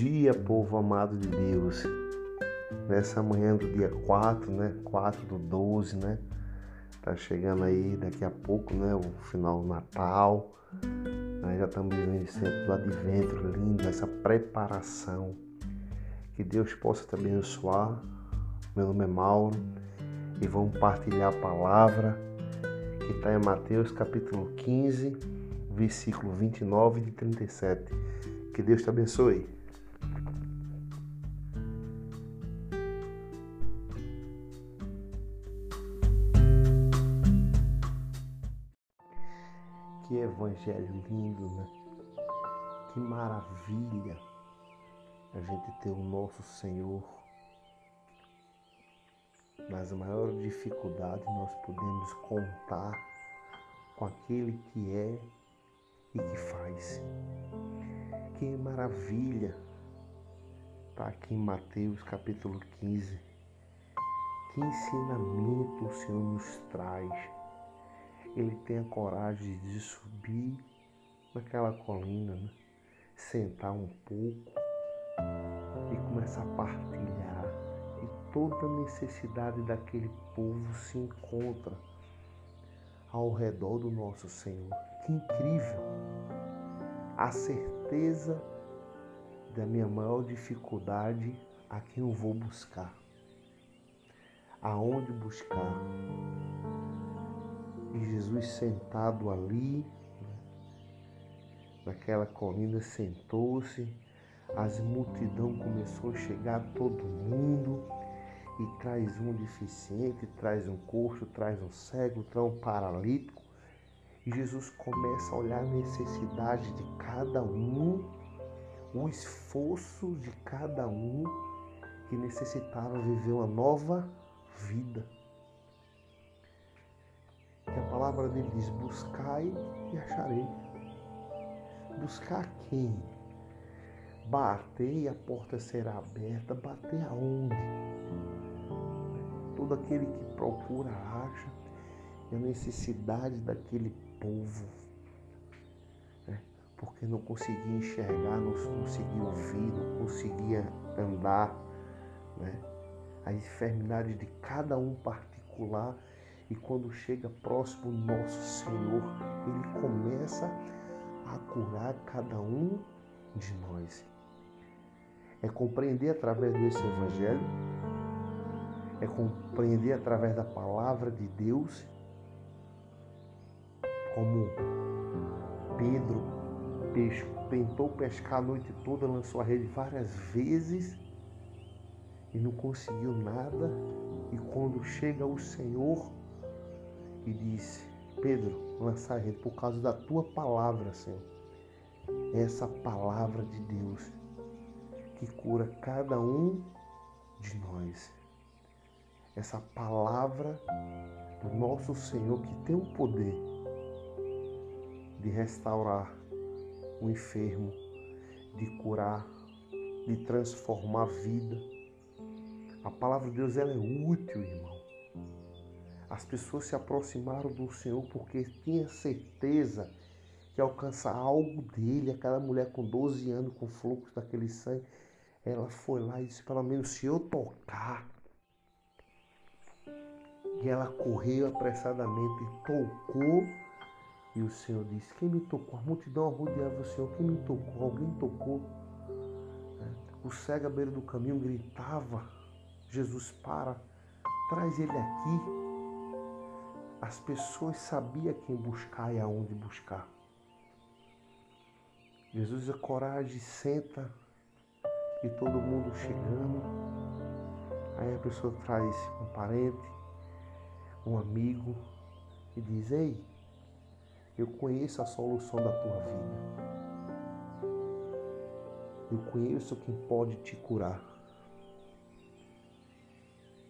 Dia, povo amado de Deus. Nessa manhã do dia 4, né? 4 do 12, né? Tá chegando aí daqui a pouco, né? O final do Natal. Nós já estamos vivendo tempo do advento lindo, essa preparação. Que Deus possa te abençoar. Meu nome é Mauro e vamos partilhar a palavra que está em Mateus capítulo 15, versículo 29 e 37. Que Deus te abençoe. Que evangelho lindo, né? Que maravilha a gente ter o nosso Senhor. Nas maiores dificuldades nós podemos contar com aquele que é e que faz. Que maravilha! Está aqui em Mateus capítulo 15. Que ensinamento o Senhor nos traz. Ele tem a coragem de subir naquela colina, né? sentar um pouco e começar a partilhar. E toda a necessidade daquele povo se encontra ao redor do nosso Senhor. Que incrível! A certeza da minha maior dificuldade a quem eu vou buscar. Aonde buscar? E Jesus sentado ali, naquela colina, sentou-se, as multidão começou a chegar, todo mundo, e traz um deficiente, traz um coxo, traz um cego, traz um paralítico. E Jesus começa a olhar a necessidade de cada um, o esforço de cada um que necessitava viver uma nova vida. Palavra dele diz: buscai e acharei. Buscar quem? Bater e a porta será aberta. Bater aonde? Todo aquele que procura acha. E a necessidade daquele povo. né? Porque não conseguia enxergar, não conseguia ouvir, não conseguia andar. Né? A enfermidade de cada um particular. E quando chega próximo nosso Senhor, Ele começa a curar cada um de nós. É compreender através desse Evangelho, é compreender através da palavra de Deus, como Pedro tentou pescar a noite toda, lançou a rede várias vezes e não conseguiu nada. E quando chega o Senhor e diz: Pedro, lança a rede por causa da tua palavra, Senhor. Essa palavra de Deus que cura cada um de nós. Essa palavra do nosso Senhor que tem o poder de restaurar o enfermo, de curar, de transformar a vida. A palavra de Deus ela é útil, irmão. As pessoas se aproximaram do Senhor porque tinha certeza que alcançar algo dele. Aquela mulher com 12 anos com fluxo daquele sangue, ela foi lá e disse: pelo menos se eu tocar. E ela correu apressadamente e tocou. E o Senhor disse: Quem me tocou? A multidão rodeava o Senhor. Quem me tocou? Alguém tocou. O cego à beira do caminho gritava: Jesus, para, traz ele aqui. As pessoas sabiam quem buscar e aonde buscar. Jesus a coragem, senta e todo mundo chegando. Aí a pessoa traz um parente, um amigo e diz: Ei, eu conheço a solução da tua vida. Eu conheço quem pode te curar.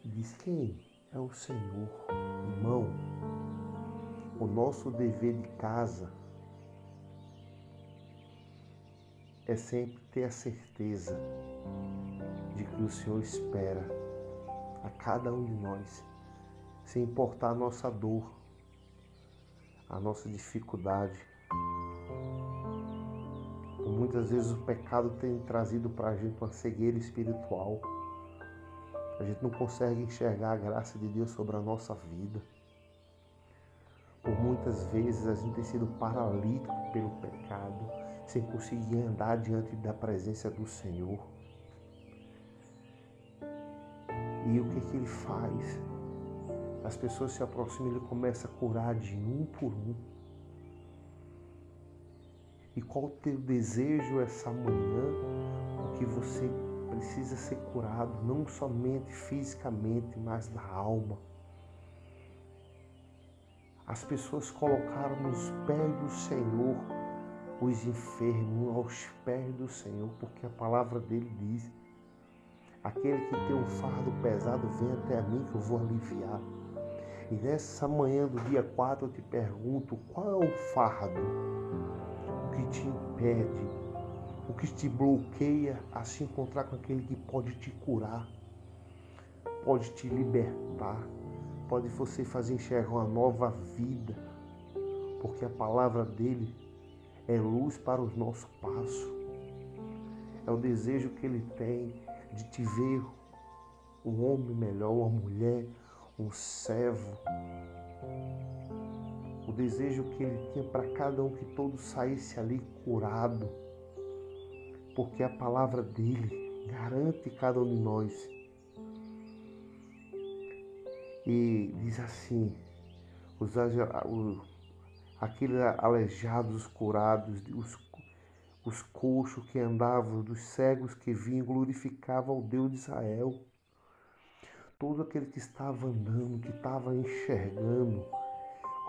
Diz quem? É o Senhor. Irmão, o nosso dever de casa é sempre ter a certeza de que o Senhor espera a cada um de nós, sem importar a nossa dor, a nossa dificuldade, Muitas vezes o pecado tem trazido para a gente uma cegueira espiritual. A gente não consegue enxergar a graça de Deus sobre a nossa vida. Por muitas vezes a gente tem sido paralítico pelo pecado, sem conseguir andar diante da presença do Senhor. E o que, que ele faz? As pessoas se aproximam e ele começa a curar de um por um e qual o teu desejo essa manhã, porque você precisa ser curado, não somente fisicamente, mas da alma. As pessoas colocaram nos pés do Senhor os enfermos, aos pés do Senhor, porque a palavra dele diz: aquele que tem um fardo pesado, vem até mim que eu vou aliviar. E nessa manhã do dia 4 eu te pergunto: qual é o fardo? que te impede, o que te bloqueia a se encontrar com aquele que pode te curar, pode te libertar, pode você fazer enxergar uma nova vida, porque a palavra dele é luz para os nossos passos. É o desejo que ele tem de te ver um homem melhor, uma mulher, um servo, o desejo que ele tinha para cada um que todos saísse ali curado, porque a palavra dele garante cada um de nós. E diz assim: os, os aqueles aleijados curados, os, os coxos que andavam, dos cegos que vinham, glorificavam ao Deus de Israel. Todo aquele que estava andando, que estava enxergando,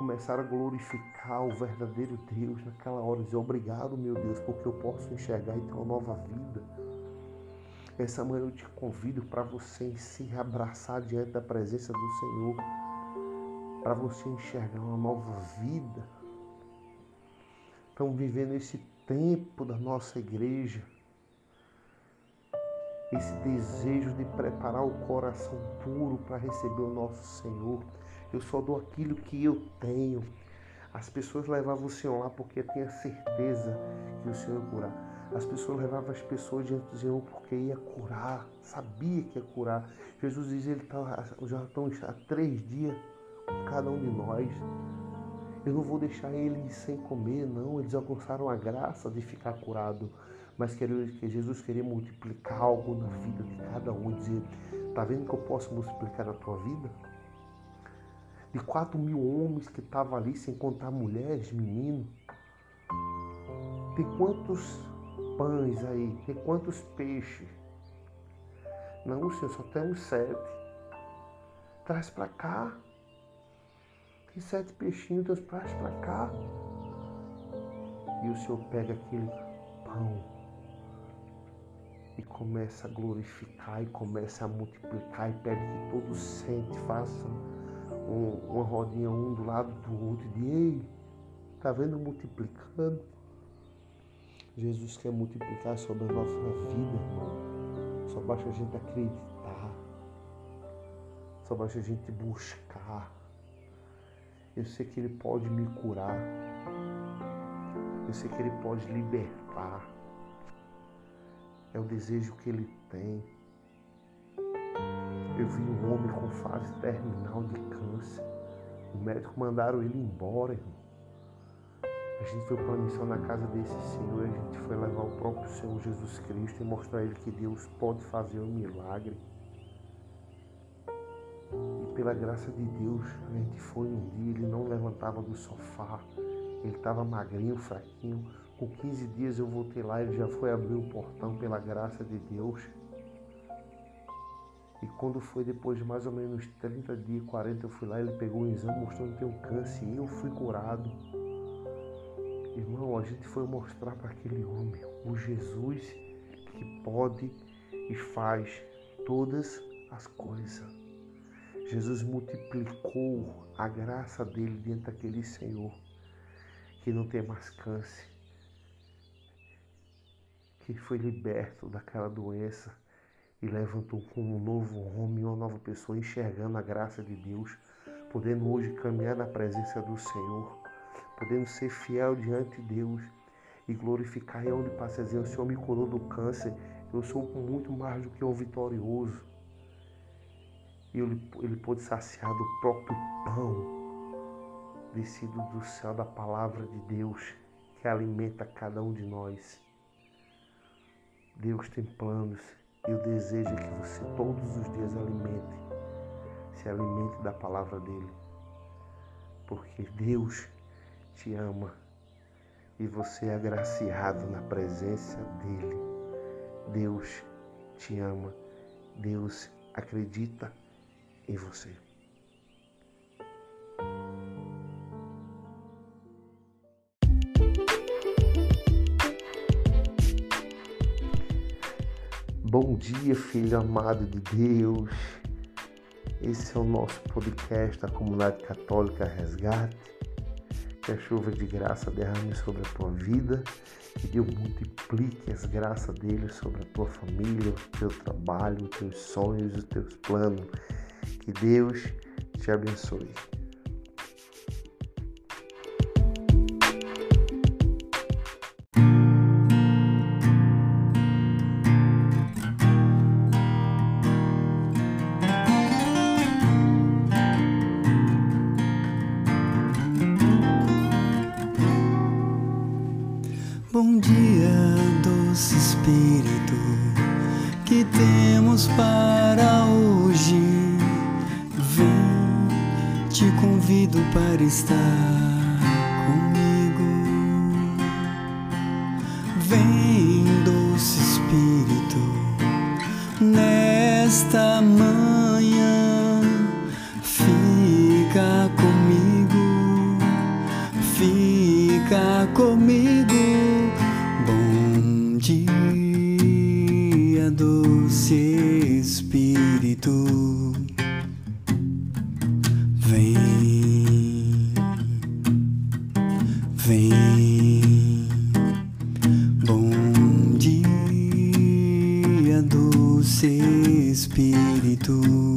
começaram a glorificar o verdadeiro Deus naquela hora, dizer obrigado, meu Deus, porque eu posso enxergar e ter uma nova vida. Essa manhã eu te convido para você se abraçar diante da presença do Senhor, para você enxergar uma nova vida. Estamos vivendo esse tempo da nossa igreja, esse desejo de preparar o coração puro para receber o nosso Senhor eu só dou aquilo que eu tenho. As pessoas levavam o Senhor lá porque tinha certeza que o Senhor ia curar. As pessoas levavam as pessoas diante do Senhor porque ia curar, sabia que ia curar. Jesus diz, ele tá, já estão há três dias com cada um de nós. Eu não vou deixar eles sem comer, não. Eles alcançaram a graça de ficar curado. Mas que Jesus queria multiplicar algo na vida de cada um. Dizer, tá vendo que eu posso multiplicar na tua vida? De quatro mil homens que estavam ali, sem contar mulheres, meninos. Tem quantos pães aí? Tem quantos peixes? Não, Senhor, só temos sete. Traz para cá. Tem sete peixinhos, Deus traz para cá. E o Senhor pega aquele pão e começa a glorificar e começa a multiplicar e pede que todos sentem, façam um, uma rodinha um do lado do outro e diz, ei, tá vendo multiplicando? Jesus quer multiplicar sobre a nossa vida, irmão. Só basta a gente acreditar. Só basta a gente buscar. Eu sei que Ele pode me curar. Eu sei que Ele pode libertar. É o desejo que Ele tem. Eu vi um homem com fase terminal de câncer. O médico mandaram ele embora, irmão. A gente foi para uma missão na casa desse Senhor, a gente foi levar o próprio Senhor Jesus Cristo e mostrar a ele que Deus pode fazer um milagre. E pela graça de Deus, a gente foi um dia, ele não levantava do sofá, ele estava magrinho, fraquinho. Com 15 dias eu voltei lá, ele já foi abrir o portão pela graça de Deus. E quando foi depois de mais ou menos 30 dias, 40, eu fui lá, ele pegou um exame mostrando que tem um câncer e eu fui curado. Irmão, a gente foi mostrar para aquele homem o Jesus que pode e faz todas as coisas. Jesus multiplicou a graça dele dentro daquele Senhor que não tem mais câncer, que foi liberto daquela doença e levantou como um novo homem, uma nova pessoa, enxergando a graça de Deus, podendo hoje caminhar na presença do Senhor, podendo ser fiel diante de Deus e glorificar. E onde passa dizer: O Senhor me curou do câncer, eu sou muito mais do que um vitorioso. E ele, ele pôde saciar do próprio pão descido do céu da palavra de Deus que alimenta cada um de nós. Deus tem planos e o desejo que você todos os dias alimente, se alimente da palavra dele. Porque Deus te ama e você é agraciado na presença dele. Deus te ama, Deus acredita em você. Bom dia, filho amado de Deus. Esse é o nosso podcast da Comunidade Católica Resgate. Que a chuva de graça derrame sobre a tua vida e Deus multiplique as graças dele sobre a tua família, o teu trabalho, os teus sonhos, os teus planos. Que Deus te abençoe. Convido para estar comigo. Vem, doce Espírito, Espírito.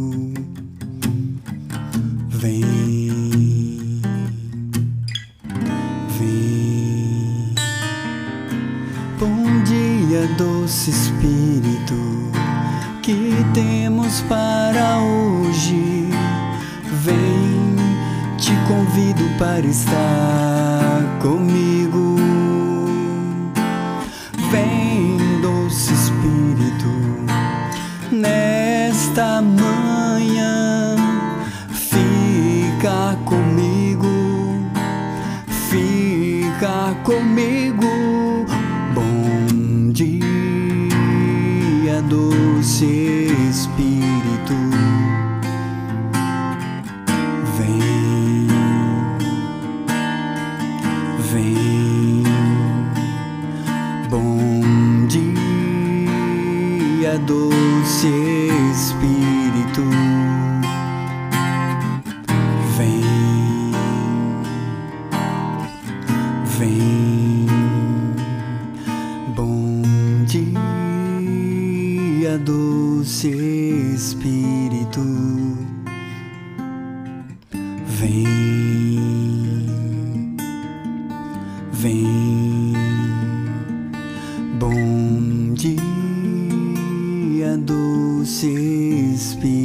Vem, vem. Bom dia, doce Espírito.